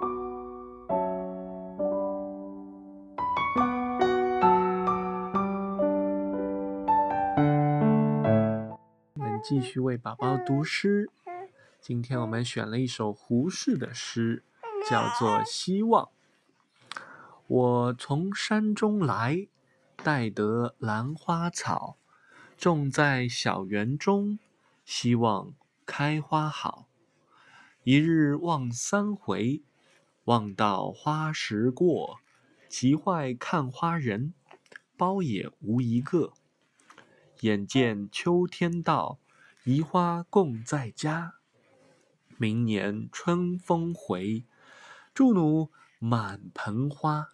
我们继续为宝宝读诗。今天我们选了一首胡适的诗，叫做《希望》。我从山中来，带得兰花草，种在小园中，希望开花好。一日望三回，望到花时过，奇坏看花人，包也无一个。眼见秋天到，移花共在家。明年春风回，祝奴满盆花。